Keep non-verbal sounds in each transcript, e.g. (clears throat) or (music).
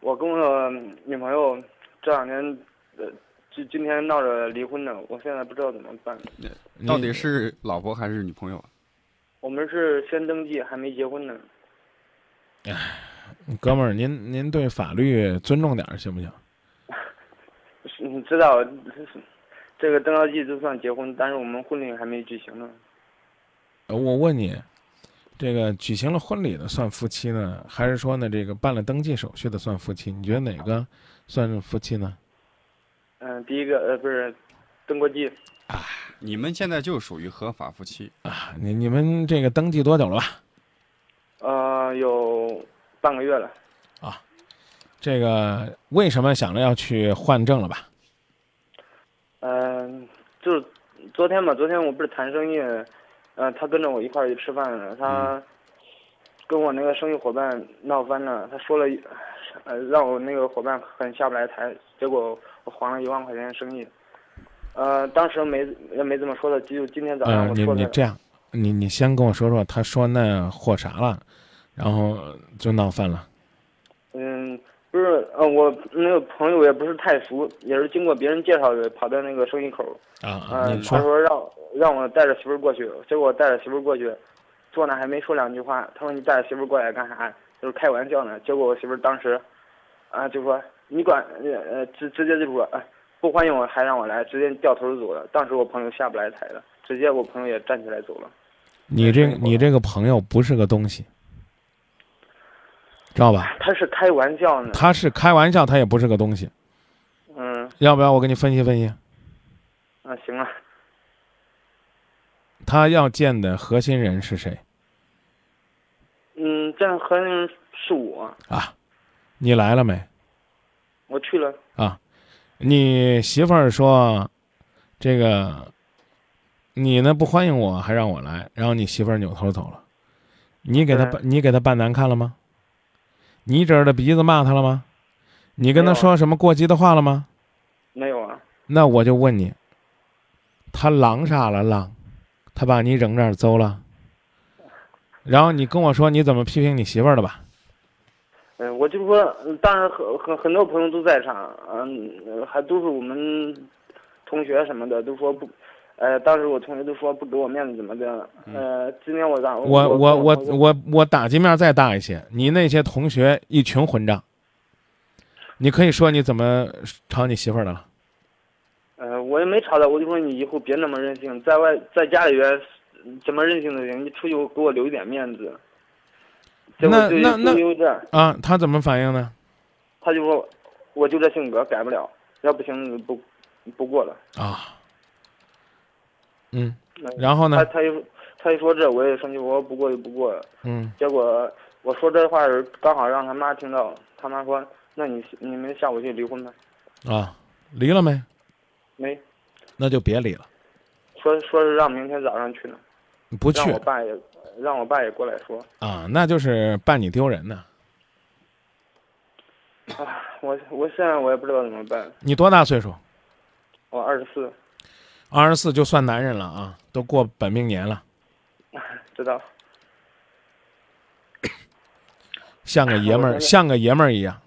我跟我女朋友这两年，呃，今今天闹着离婚呢，我现在不知道怎么办。到底是老婆还是女朋友？我们是先登记，还没结婚呢。哥们儿，您您对法律尊重点儿行不行？(laughs) 你知道，这个登了记就算结婚，但是我们婚礼还没举行呢。呃我问你，这个举行了婚礼的算夫妻呢，还是说呢这个办了登记手续的算夫妻？你觉得哪个算夫妻呢？嗯、第一个呃不是登过记啊，你们现在就属于合法夫妻。啊，你你们这个登记多久了吧？呃，有半个月了。啊这个为什么想着要去换证了吧？嗯、就是昨天嘛，昨天我不是谈生意，呃，他跟着我一块儿去吃饭了，他跟我那个生意伙伴闹翻了，他说了一，呃，让我那个伙伴很下不来台，结果我还了一万块钱生意，呃，当时没也没怎么说的，就今天早上嗯、你我说的，你这样，你你先跟我说说，他说那货啥了，然后就闹翻了。嗯，不是，呃，我那个朋友也不是太熟，也是经过别人介绍的，跑到那个生意口，啊啊，他说让让我带着媳妇儿过去，结果我带着媳妇儿过去，坐那还没说两句话，他说你带着媳妇儿过来干啥？就是开玩笑呢。结果我媳妇儿当时，啊，就说你管，呃，直直接就说，哎，不欢迎我还让我来，直接掉头就走了。当时我朋友下不来台了，直接我朋友也站起来走了。你这你这个朋友不是个东西，知道吧？他是开玩笑呢。他是开玩笑，他也不是个东西。嗯，要不要我给你分析分析？啊，行啊，他要见的核心人是谁嗯，这样合人是我，啊？你来了没？我去了。啊你媳妇儿说，这个你呢不欢迎我，还让我来，然后你媳妇儿扭头走了，你给他办你给他办难看了吗？你指着鼻子骂他了吗？你跟他说什么过激的话了吗？没有啊，那我就问你，他狼啥了狼？他把你扔这儿走了，然后你跟我说你怎么批评你媳妇儿的吧？嗯，我就说，嗯当然很很很多朋友都在场，嗯，呃还都是我们同学什么的，都说不，呃，当时我同学都说不给我面子怎么的，呃，今天我让嗯我我我我我我打击面再大一些，你那些同学一群混账，你可以说你怎么吵你媳妇儿的了？呃，我也没吵她，我就说你以后别那么任性，在外在家里边怎么任性都行，你出去给我留一点面子。那那那啊，他怎么反应呢？他就说我就这性格改不了，要不行不不过了。啊，嗯，然后呢他？他一他一说这，我也生气，我说不过就不过了。嗯，结果我说这话时刚好让他妈听到，他妈说：“那你你们下午去离婚吧。啊，离了没？”没那就别离了，说说是让明天早上去呢，不去让我爸也让我爸也过来说。啊，那就是办你丢人呢。啊，我我现在我也不知道怎么办。你多大岁数？我二十四，二十四就算男人了啊，都过本命年了，(laughs) 知道。像个爷们儿，(laughs) 像个爷们儿一样。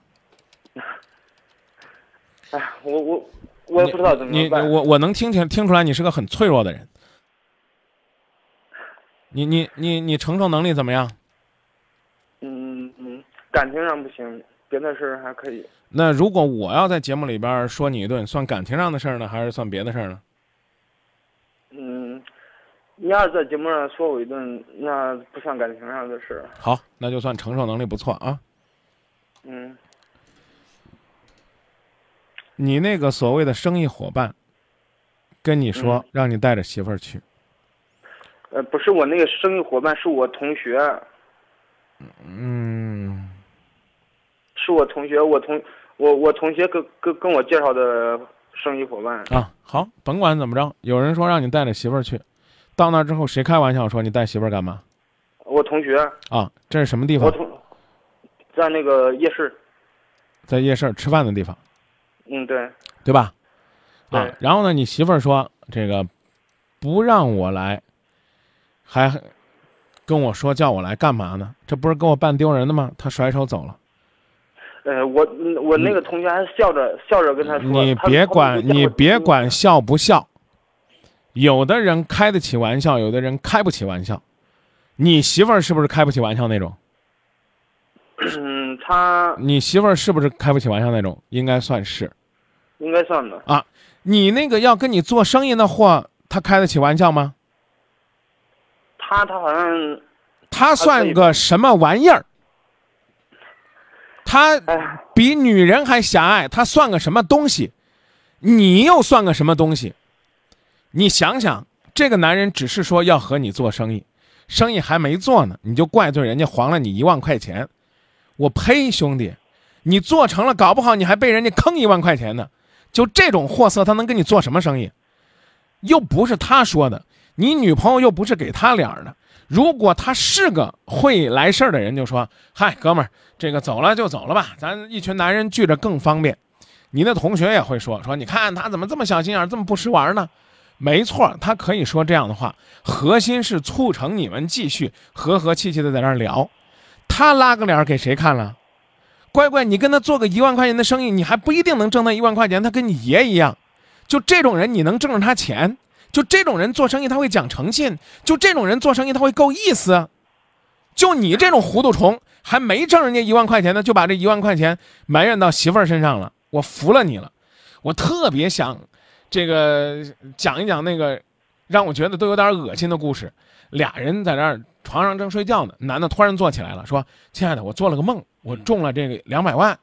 (laughs) 哎，我我我也不知道怎你你么办。我我能听听听出来，你是个很脆弱的人。你你你你承受能力怎么样？嗯嗯，感情上不行，别的事儿还可以。那如果我要在节目里边说你一顿，算感情上的事儿呢，还是算别的事儿呢？嗯，你要是在节目上说我一顿，那不算感情上的事儿。好，那就算承受能力不错啊。嗯，你那个所谓的生意伙伴，跟你说嗯让你带着媳妇儿去，呃，不是我那个生意伙伴，是我同学，嗯，是我同学，我同我我同学跟跟跟我介绍的生意伙伴。啊，好，甭管怎么着，有人说让你带着媳妇儿去，到那之后谁开玩笑说你带媳妇儿干嘛？我同学，啊，这是什么地方？我同在那个夜市，在夜市吃饭的地方，嗯，对，对吧？啊，然后呢，你媳妇儿说这个不让我来，还跟我说叫我来干嘛呢？这不是跟我扮丢人的吗？他甩手走了。呃，我我那个同学还笑着笑着跟他说，你别管，你别管笑不笑。有的人开得起玩笑，有的人开不起玩笑。你媳妇儿是不是开不起玩笑那种？嗯，他你媳妇儿是不是开不起玩笑那种？应该算是。应该算的。啊。你那个要跟你做生意那货，他开得起玩笑吗？他他好像，他算个什么玩意儿？他哎，比女人还狭隘，他算个什么东西？你又算个什么东西？你想想，这个男人只是说要和你做生意，生意还没做呢，你就怪罪人家还了你一万块钱。我呸，兄弟，你做成了，搞不好你还被人家坑一万块钱呢。就这种货色，他能跟你做什么生意？又不是他说的，你女朋友又不是给他脸儿的。如果他是个会来事儿的人，就说：“嗨，哥们儿，这个走了就走了吧，咱一群男人聚着更方便。”你的同学也会说：“说你看他怎么这么小心眼，这么不识玩呢？”没错，他可以说这样的话，核心是促成你们继续和和气气的在那儿聊。他拉个脸给谁看了？乖乖，你跟他做个一万块钱的生意，你还不一定能挣他一万块钱。他跟你爷一样，就这种人，你能挣着他钱？就这种人做生意，他会讲诚信；就这种人做生意，他会够意思。就你这种糊涂虫，还没挣人家一万块钱呢，就把这一万块钱埋怨到媳妇儿身上了，我服了你了。我特别想，这个讲一讲那个让我觉得都有点恶心的故事。俩人在那儿床上正睡觉呢，男的突然坐起来了，说：“亲爱的，我做了个梦，我中了这个两百万，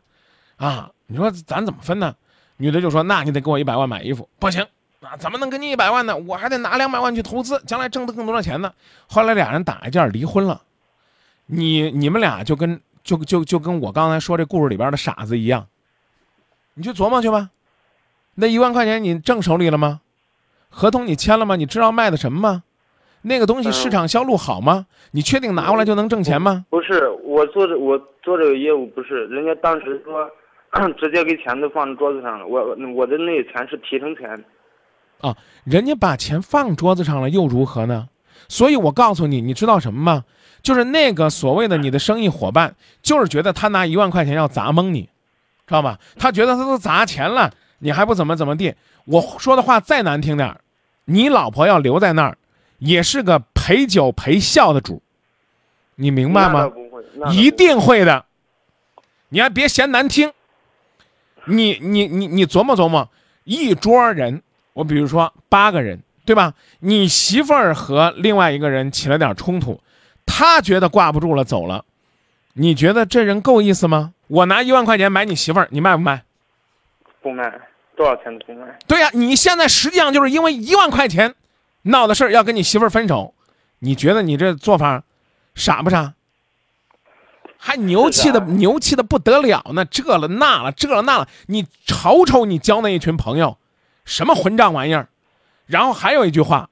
啊，你说咱怎么分呢？”女的就说：“那你得给我一百万买衣服。”不行，啊，怎么能给你一百万呢？我还得拿两百万去投资，将来挣得更多的钱呢。后来俩人打一架离婚了。你你们俩就跟就就就跟我刚才说这故事里边的傻子一样，你去琢磨去吧。那一万块钱你挣手里了吗？合同你签了吗？你知道卖的什么吗？那个东西嗯市场销路好吗？你确定拿过来就能挣钱吗？不是我做这我做这个业务不是，人家当时说 (clears throat) 直接给钱都放在桌子上了，我我的那钱是提成钱。啊人家把钱放桌子上了又如何呢？所以我告诉你，你知道什么吗？就是那个所谓的你的生意伙伴，就是觉得他拿一万块钱要砸蒙你，知道吧？他觉得他都砸钱了，你还不怎么怎么地。我说的话再难听点儿，你老婆要留在那儿，也是个陪酒陪笑的主，你明白吗？一定会的。你还别嫌难听。你你你你琢磨琢磨，一桌人，我比如说八个人，对吧？你媳妇儿和另外一个人起了点冲突，他觉得挂不住了走了，你觉得这人够意思吗？我拿一万块钱买你媳妇儿，你卖不卖？不卖，多少钱都不卖。对呀、你现在实际上就是因为一万块钱闹的事儿要跟你媳妇儿分手，你觉得你这做法傻不傻？还牛气的的牛气的不得了呢，这了那了，这了那了，你瞅瞅你交那一群朋友，什么混账玩意儿？然后还有一句话，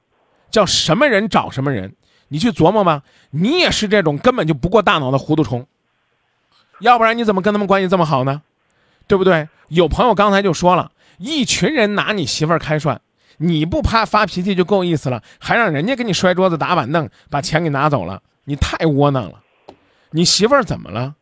叫什么人找什么人，你去琢磨吧。你也是这种根本就不过大脑的糊涂虫，要不然你怎么跟他们关系这么好呢？对不对？有朋友刚才就说了，一群人拿你媳妇儿开涮，你不怕发脾气就够意思了，还让人家给你摔桌子打板凳，把钱给拿走了，你太窝囊了。你媳妇儿怎么了？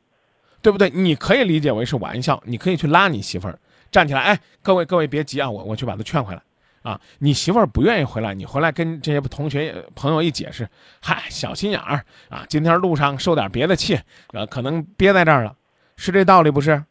对不对？你可以理解为是玩笑，你可以去拉你媳妇儿站起来，哎，各位各位别急啊，我我去把她劝回来啊。你媳妇儿不愿意回来，你回来跟这些同学朋友一解释，嗨，小心眼儿啊，今天路上受点别的气，呃，可能憋在这儿了，是这道理不是？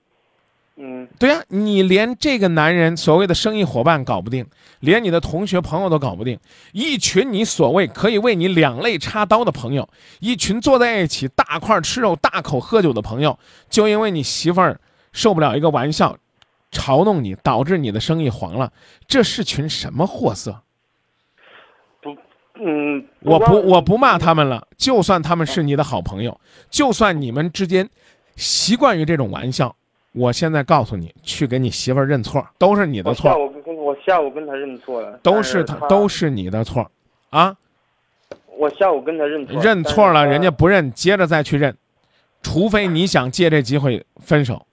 嗯，对呀、你连这个男人所谓的生意伙伴搞不定，连你的同学朋友都搞不定，一群你所谓可以为你两肋插刀的朋友，一群坐在一起大块吃肉、大口喝酒的朋友，就因为你媳妇儿受不了一个玩笑，嘲弄你，导致你的生意黄了，这是群什么货色？嗯，我不，我不骂他们了。就算他们是你的好朋友，就算你们之间习惯于这种玩笑，我现在告诉你，去给你媳妇儿认错，都是你的错我下。午跟我下午跟他认错了，都是他他都是你的错，啊，我下午跟他认错，认错了，人家不认，接着再去认，除非你想借这机会分手。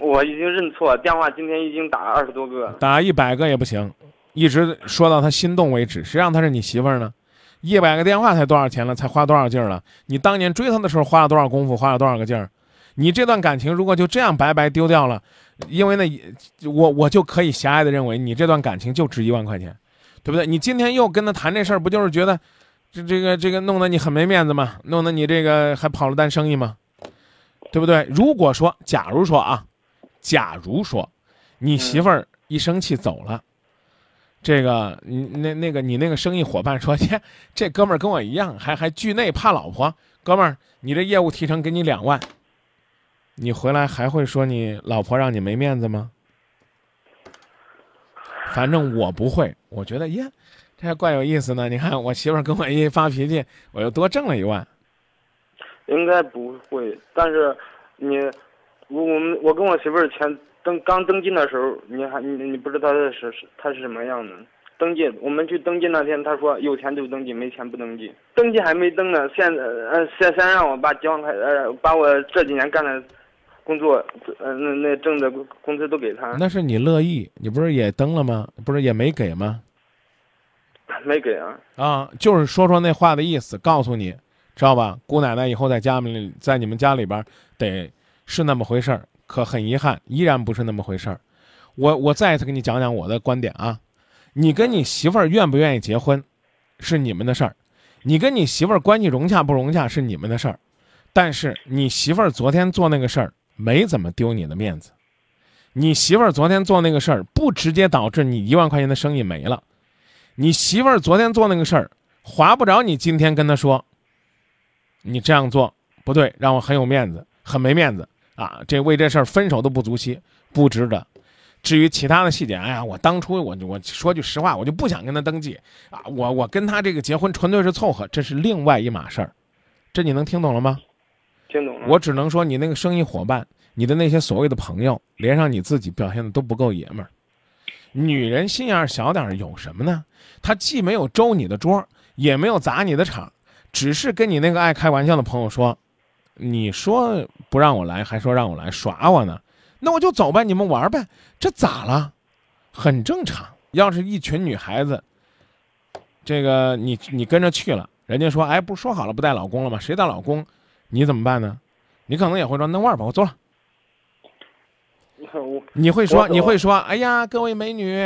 我已经认错了，电话今天已经打了二十多个，打一百个也不行，一直说到他心动为止。谁让他是你媳妇儿呢？一百个电话才多少钱了？才花多少劲儿了？你当年追他的时候花了多少功夫？花了多少个劲儿？你这段感情如果就这样白白丢掉了，因为呢，我我就可以狭隘的认为你这段感情就值一万块钱，对不对？你今天又跟他谈这事儿，不就是觉得这这个这个弄得你很没面子吗？弄得你这个还跑了单生意吗？对不对？如果说，假如说啊，假如说你媳妇儿一生气走了。这个你那那个你那个生意伙伴说，(laughs) 切，这哥们儿跟我一样，还还惧内怕老婆。哥们儿，你这业务提成给你两万，你回来还会说你老婆让你没面子吗？反正我不会，我觉得耶，这还怪有意思呢。你看我媳妇儿跟我一发脾气，我又多挣了一万。应该不会，但是你我我们我跟我媳妇儿前。登刚登记的时候，你还你你不知道他是是他是什么样的？登记我们去登记那天，他说有钱就登记，没钱不登记。登记还没登呢，现呃先先让我把几万块呃把我这几年干的工作呃那那挣的工资都给他。那是你乐意，你不是也登了吗？不是也没给吗？没给啊。啊，就是说说那话的意思，告诉你，知道吧？姑奶奶以后在家里，在你们家里边得是那么回事儿。可很遗憾，依然不是那么回事儿。我我再一次给你讲讲我的观点啊。你跟你媳妇儿愿不愿意结婚，是你们的事儿；你跟你媳妇儿关系融洽不融洽是你们的事儿。但是你媳妇儿昨天做那个事儿没怎么丢你的面子。你媳妇儿昨天做那个事儿不直接导致你一万块钱的生意没了。你媳妇儿昨天做那个事儿划不着你今天跟她说，你这样做不对，让我很有面子，很没面子。啊，这为这事儿分手都不足惜，不值得。至于其他的细节，哎呀，我当初我我说句实话，我就不想跟他登记啊。我我跟他这个结婚纯粹是凑合，这是另外一码事儿。这你能听懂了吗？听懂了。我只能说，你那个生意伙伴，你的那些所谓的朋友，连上你自己表现的都不够爷们儿。女人心眼小点儿有什么呢？她既没有周你的桌，也没有砸你的场，只是跟你那个爱开玩笑的朋友说。你说不让我来，还说让我来耍我呢，那我就走呗，你们玩呗，这咋了？很正常。要是一群女孩子，这个你你跟着去了，人家说，哎，不说好了不带老公了吗？谁带老公？你怎么办呢？你可能也会说，那玩吧，我走了。(laughs) 你会说，你会说，哎呀，各位美女，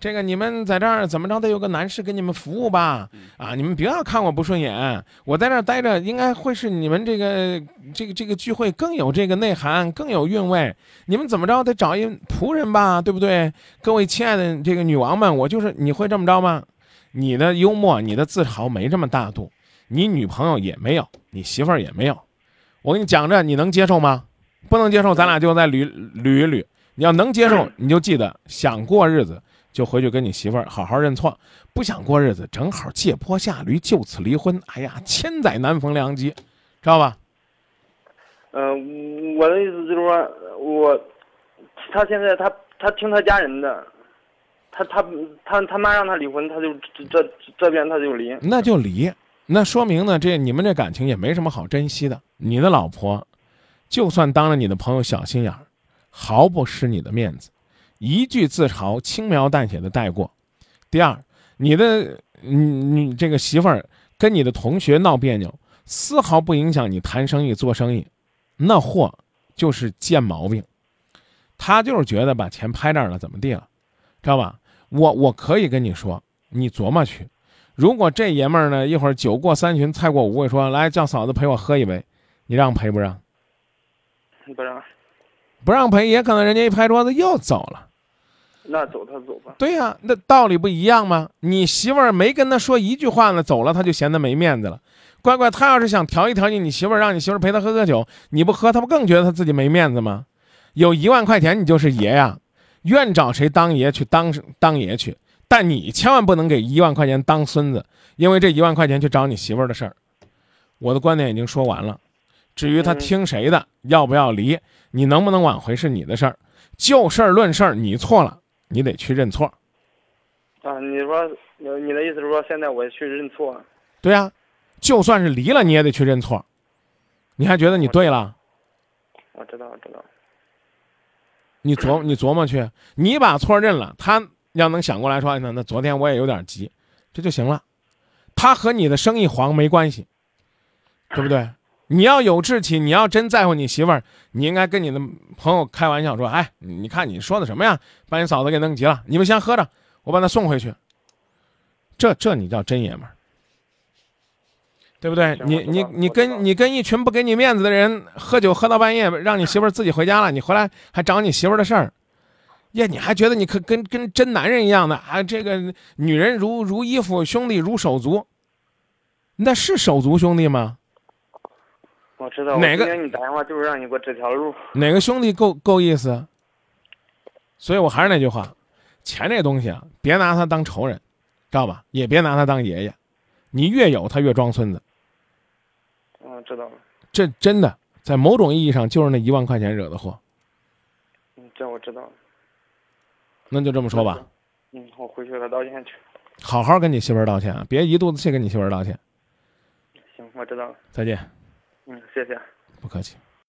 这个你们在这儿怎么着得有个男士给你们服务吧？啊，你们不要看我不顺眼，我在这儿待着，应该会是你们这个这个这个聚会更有这个内涵，更有韵味。你们怎么着得找一仆人吧，对不对？各位亲爱的这个女王们，我就是你会这么着吗？你的幽默，你的自嘲没这么大度，你女朋友也没有，你媳妇儿也没有，我跟你讲着，你能接受吗？不能接受，咱俩就再捋捋一捋。你要能接受，(clears throat) 你就记得想过日子就回去跟你媳妇儿好好认错；不想过日子，正好借坡下驴，就此离婚。哎呀，千载难逢良机，知道吧？嗯，我的意思就是说，我他现在他他听他家人的，他他他他妈让他离婚，他就这这边他就离。那就离，那说明呢，这你们这感情也没什么好珍惜的。你的老婆。就算当着你的朋友小心眼儿，毫不失你的面子，一句自嘲轻描淡写的带过。第二，你的你你这个媳妇儿跟你的同学闹别扭，丝毫不影响你谈生意做生意，那货就是贱毛病。他就是觉得把钱拍这儿了，怎么地了，知道吧？我我可以跟你说，你琢磨去。如果这爷们儿呢，一会儿酒过三巡菜过五味，说来叫嫂子陪我喝一杯，你让陪不让？不让，不让赔，也可能人家一拍桌子又走了。那走他走吧。对呀，那道理不一样吗？你媳妇儿没跟他说一句话呢，走了他就嫌他没面子了。乖乖，他要是想调一调你，你媳妇儿让你媳妇儿陪他喝喝酒，你不喝，他不更觉得他自己没面子吗？有一万块钱，你就是爷呀，愿找谁当爷去当当爷去。但你千万不能给一万块钱当孙子，因为这一万块钱去找你媳妇儿的事儿。我的观点已经说完了。至于他听谁的，要不要离，你能不能挽回是你的事儿。就事儿论事儿，你错了，你得去认错。啊，你说，你的意思是说，现在我去认错？对呀，就算是离了，你也得去认错。你还觉得你对了？我知道，我知道。你琢磨 (clears throat) 你琢磨去，你把错认了，他要能想过来说，那那昨天我也有点急，这就行了。他和你的生意黄没关系，对不对？你要有志气，你要真在乎你媳妇儿，你应该跟你的朋友开玩笑说：“哎，你你看你说的什么呀？把你嫂子给弄急了，你们先喝着，我把她送回去。”这这你叫真爷们儿，对不对？你你你跟你跟一群不给你面子的人喝酒喝到半夜，让你媳妇儿自己回家了，你回来还找你媳妇儿的事儿，呀，你还觉得你可跟跟真男人一样的啊？这个女人如如衣服，兄弟如手足，那是手足兄弟吗？我知道。哪个我今天你打电话就是让你给我指条路。哪个兄弟够够意思？所以我还是那句话，钱这东西啊，别拿他当仇人，知道吧？也别拿他当爷爷，你越有他越装孙子。嗯，知道了。这真的在某种意义上就是那一万块钱惹的祸。嗯，这我知道了。那就这么说吧，嗯，我回去给他道歉去。好好跟你媳妇儿道歉啊，别一肚子气跟你媳妇儿道歉。行，我知道了。再见，嗯，谢谢。不客气。